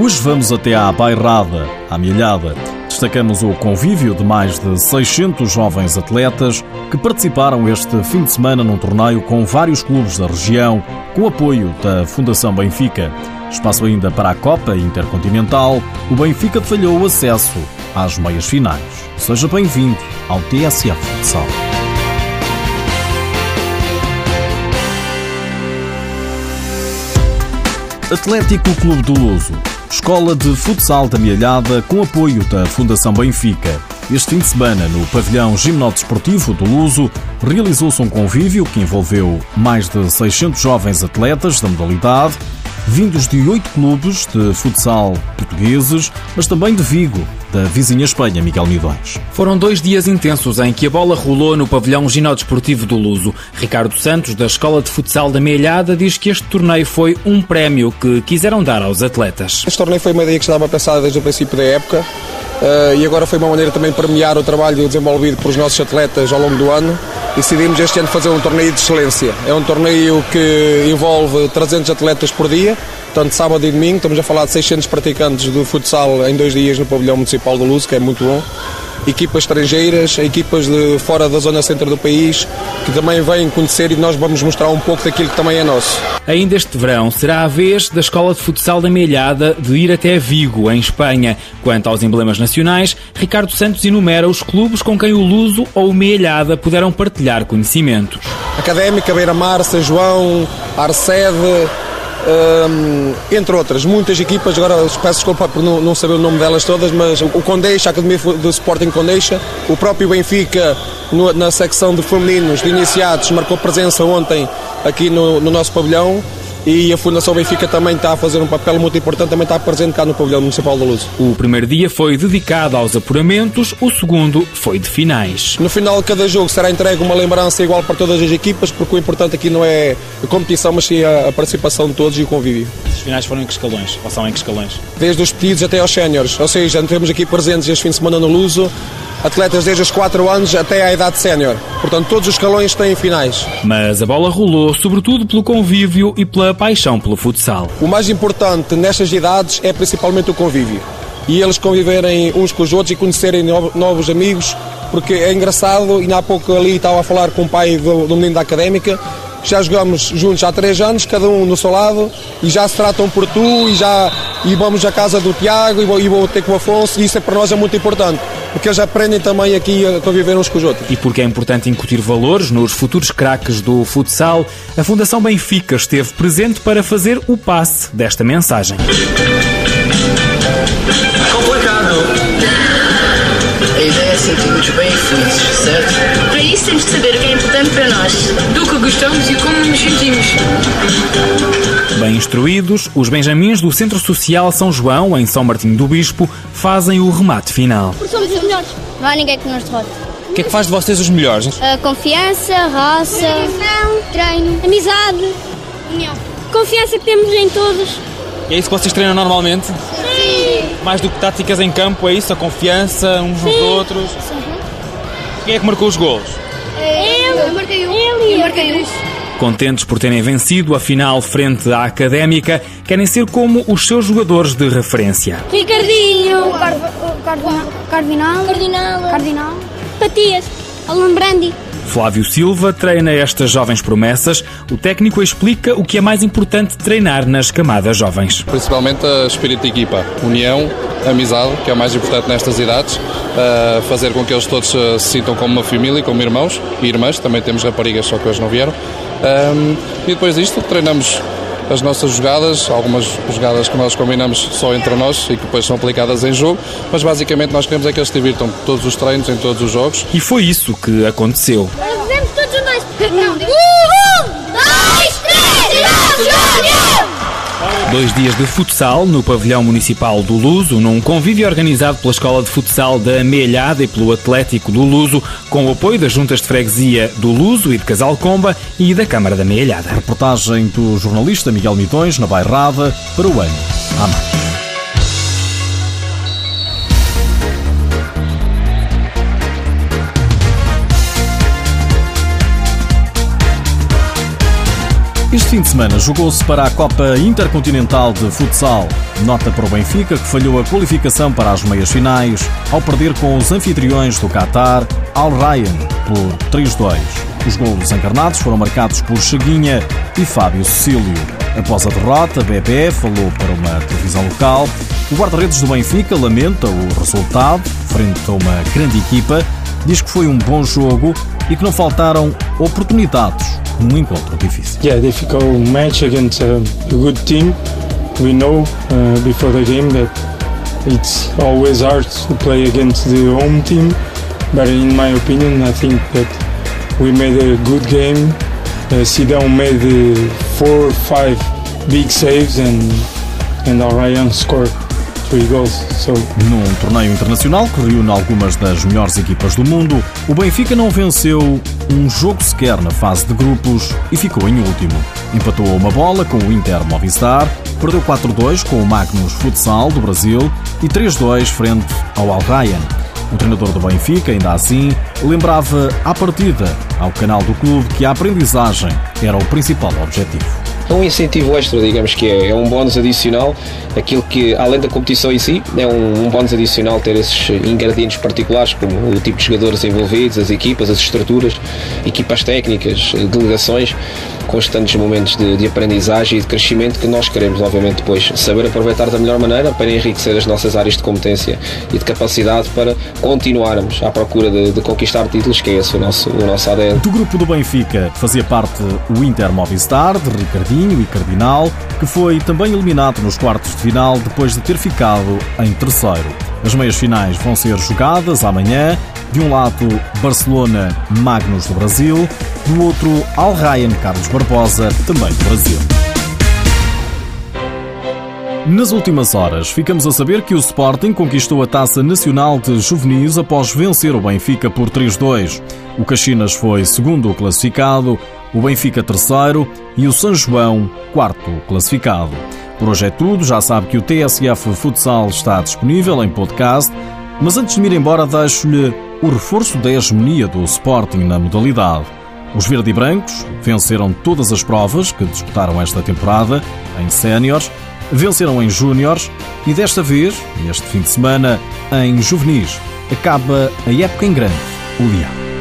Hoje vamos até à Bairrada, à Milhada. Destacamos o convívio de mais de 600 jovens atletas que participaram este fim de semana num torneio com vários clubes da região, com apoio da Fundação Benfica. Espaço ainda para a Copa Intercontinental, o Benfica falhou o acesso às meias finais. Seja bem-vindo ao TSF Futsal. Atlético Clube do Luso, Escola de Futsal da Mialhada com apoio da Fundação Benfica. Este fim de semana, no pavilhão gimnodesportivo do Luso, realizou-se um convívio que envolveu mais de 600 jovens atletas da modalidade, vindos de oito clubes de futsal portugueses, mas também de Vigo, da vizinha Espanha, Miguel Midões. Foram dois dias intensos em que a bola rolou no pavilhão ginódesportivo do Luso. Ricardo Santos, da Escola de Futsal da Meilhada, diz que este torneio foi um prémio que quiseram dar aos atletas. Este torneio foi uma ideia que estava pensada desde o princípio da época uh, e agora foi uma maneira também de premiar o trabalho desenvolvido pelos nossos atletas ao longo do ano. Decidimos este ano fazer um torneio de excelência. É um torneio que envolve 300 atletas por dia, Portanto, sábado e domingo estamos a falar de 600 praticantes do futsal em dois dias no pavilhão municipal do Luz, que é muito bom. Equipas estrangeiras, equipas de fora da zona centro do país, que também vêm conhecer e nós vamos mostrar um pouco daquilo que também é nosso. Ainda este verão será a vez da Escola de Futsal da Meilhada de ir até Vigo, em Espanha. Quanto aos emblemas nacionais, Ricardo Santos enumera os clubes com quem o Luso ou o Meilhada puderam partilhar conhecimentos. Académica, Beira-Mar, São João, Arcede, entre outras, muitas equipas, agora peço desculpa por não, não, saber o nome delas todas, mas o Condeixa, a Academia do Sporting Condeixa, o próprio Benfica no, na secção de femininos, de iniciados, marcou presença ontem aqui no, no nosso pavilhão e a Fundação Benfica também está a fazer um papel muito importante, também está presente cá no pavilhão municipal da Luz. O primeiro dia foi dedicado aos apuramentos, o segundo foi de finais. No final de cada jogo será entregue uma lembrança igual para todas as equipas, porque o importante aqui não é a competição, mas sim a participação de todos e o convívio. Os finais foram em que escalões? Ou são em que escalões? Desde os pedidos até aos séniores, ou seja, temos aqui presentes este fim de semana no Luso atletas desde os 4 anos até à idade sénior. Portanto, todos os escalões têm finais. Mas a bola rolou, sobretudo pelo convívio e pela paixão pelo futsal. O mais importante nestas idades é principalmente o convívio. E eles conviverem uns com os outros e conhecerem novos amigos, porque é engraçado, e há pouco ali estava a falar com o pai do, do menino da académica, já jogamos juntos há três anos, cada um no seu lado, e já se tratam por tu, e já e vamos à casa do Tiago, e vou, e vou ter com o Afonso, e isso é para nós é muito importante porque eles aprendem também aqui a conviver uns com os outros. E porque é importante incutir valores nos futuros craques do futsal, a Fundação Benfica esteve presente para fazer o passe desta mensagem. Complicado. A ideia sentirmos bem felizes, certo? Para isso temos de saber o que é importante para nós, do que gostamos e como nos sentimos. Bem instruídos, os Benjamins do Centro Social São João, em São Martinho do Bispo, fazem o remate final. Porque somos os melhores. Não há ninguém que nos derrote. O que é que faz de vocês os melhores? A confiança, raça, treino, amizade, união. Confiança que temos em todos. E é isso que vocês treinam normalmente? Sim. Mais do que táticas em campo, é isso? A confiança uns nos outros? Sim. Quem é que marcou os gols? Ele. Eu marquei um. Ele. Eu marquei um. Contentes por terem vencido a final frente à Académica, querem ser como os seus jogadores de referência. Ricardinho, Cardinal, Cardinal, Cardinal, Patias, Alan Brandi. Flávio Silva treina estas jovens promessas. O técnico explica o que é mais importante treinar nas camadas jovens. Principalmente a espírito de equipa, união, amizade, que é o mais importante nestas idades, fazer com que eles todos se sintam como uma família, como irmãos e irmãs. Também temos raparigas, só que hoje não vieram. Um, e depois disto treinamos as nossas jogadas, algumas jogadas que nós combinamos só entre nós e que depois são aplicadas em jogo, mas basicamente nós queremos é que eles se divirtam todos os treinos, em todos os jogos. E foi isso que aconteceu. Fizemos todos nós. Não, um, dois, três, e Dois dias de futsal no pavilhão municipal do Luso, num convívio organizado pela Escola de Futsal da Amealhada e pelo Atlético do Luso, com o apoio das juntas de freguesia do Luso e de Casalcomba e da Câmara da Amealhada. Reportagem do jornalista Miguel Mitões, na Bairrada, para o ano. Amém. Este fim de semana jogou-se para a Copa Intercontinental de Futsal. Nota para o Benfica, que falhou a qualificação para as meias finais ao perder com os anfitriões do Qatar, Al Ryan, por 3-2. Os golos encarnados foram marcados por Cheguinha e Fábio Cecílio. Após a derrota, Bebé falou para uma televisão local. O guarda-redes do Benfica lamenta o resultado, frente a uma grande equipa, diz que foi um bom jogo e que não faltaram oportunidades num encontro difícil. Yeah, difficult match against a, good team. We know uh, before the game that it's always hard to play against the home team, but in my opinion, I think that we made a good game. Uh, made uh, four five big saves and and Orion scored Num torneio internacional que reúne algumas das melhores equipas do mundo, o Benfica não venceu um jogo sequer na fase de grupos e ficou em último. Empatou uma bola com o Inter Movistar, perdeu 4-2 com o Magnus Futsal do Brasil e 3-2 frente ao Al Ryan. O treinador do Benfica, ainda assim, lembrava à partida ao canal do clube que a aprendizagem era o principal objetivo é um incentivo extra, digamos que é, é um bónus adicional, aquilo que, além da competição em si, é um, um bónus adicional ter esses ingredientes particulares, como o tipo de jogadores envolvidos, as equipas, as estruturas, equipas técnicas, delegações, constantes momentos de, de aprendizagem e de crescimento que nós queremos, obviamente, depois saber aproveitar da melhor maneira para enriquecer as nossas áreas de competência e de capacidade para continuarmos à procura de, de conquistar títulos, que é esse o nosso, o nosso ADN. Do grupo do Benfica fazia parte o Inter Movistar, de Ricardinho e Cardinal, que foi também eliminado nos quartos de final depois de ter ficado em terceiro. As meias finais vão ser jogadas amanhã. De um lado, Barcelona Magnus do Brasil, do outro, Al Ryan Carlos Barbosa, também do Brasil. Nas últimas horas, ficamos a saber que o Sporting conquistou a Taça Nacional de Juvenis após vencer o Benfica por 3-2. O Caxinas foi segundo classificado, o Benfica terceiro e o São João quarto classificado. Por hoje é tudo, já sabe que o TSF Futsal está disponível em podcast, mas antes de me ir embora deixo-lhe o reforço da hegemonia do Sporting na modalidade. Os verde e brancos venceram todas as provas que disputaram esta temporada em séniores venceram em Júniores e desta vez, neste fim de semana, em Juvenis. Acaba a época em grande, o Leão.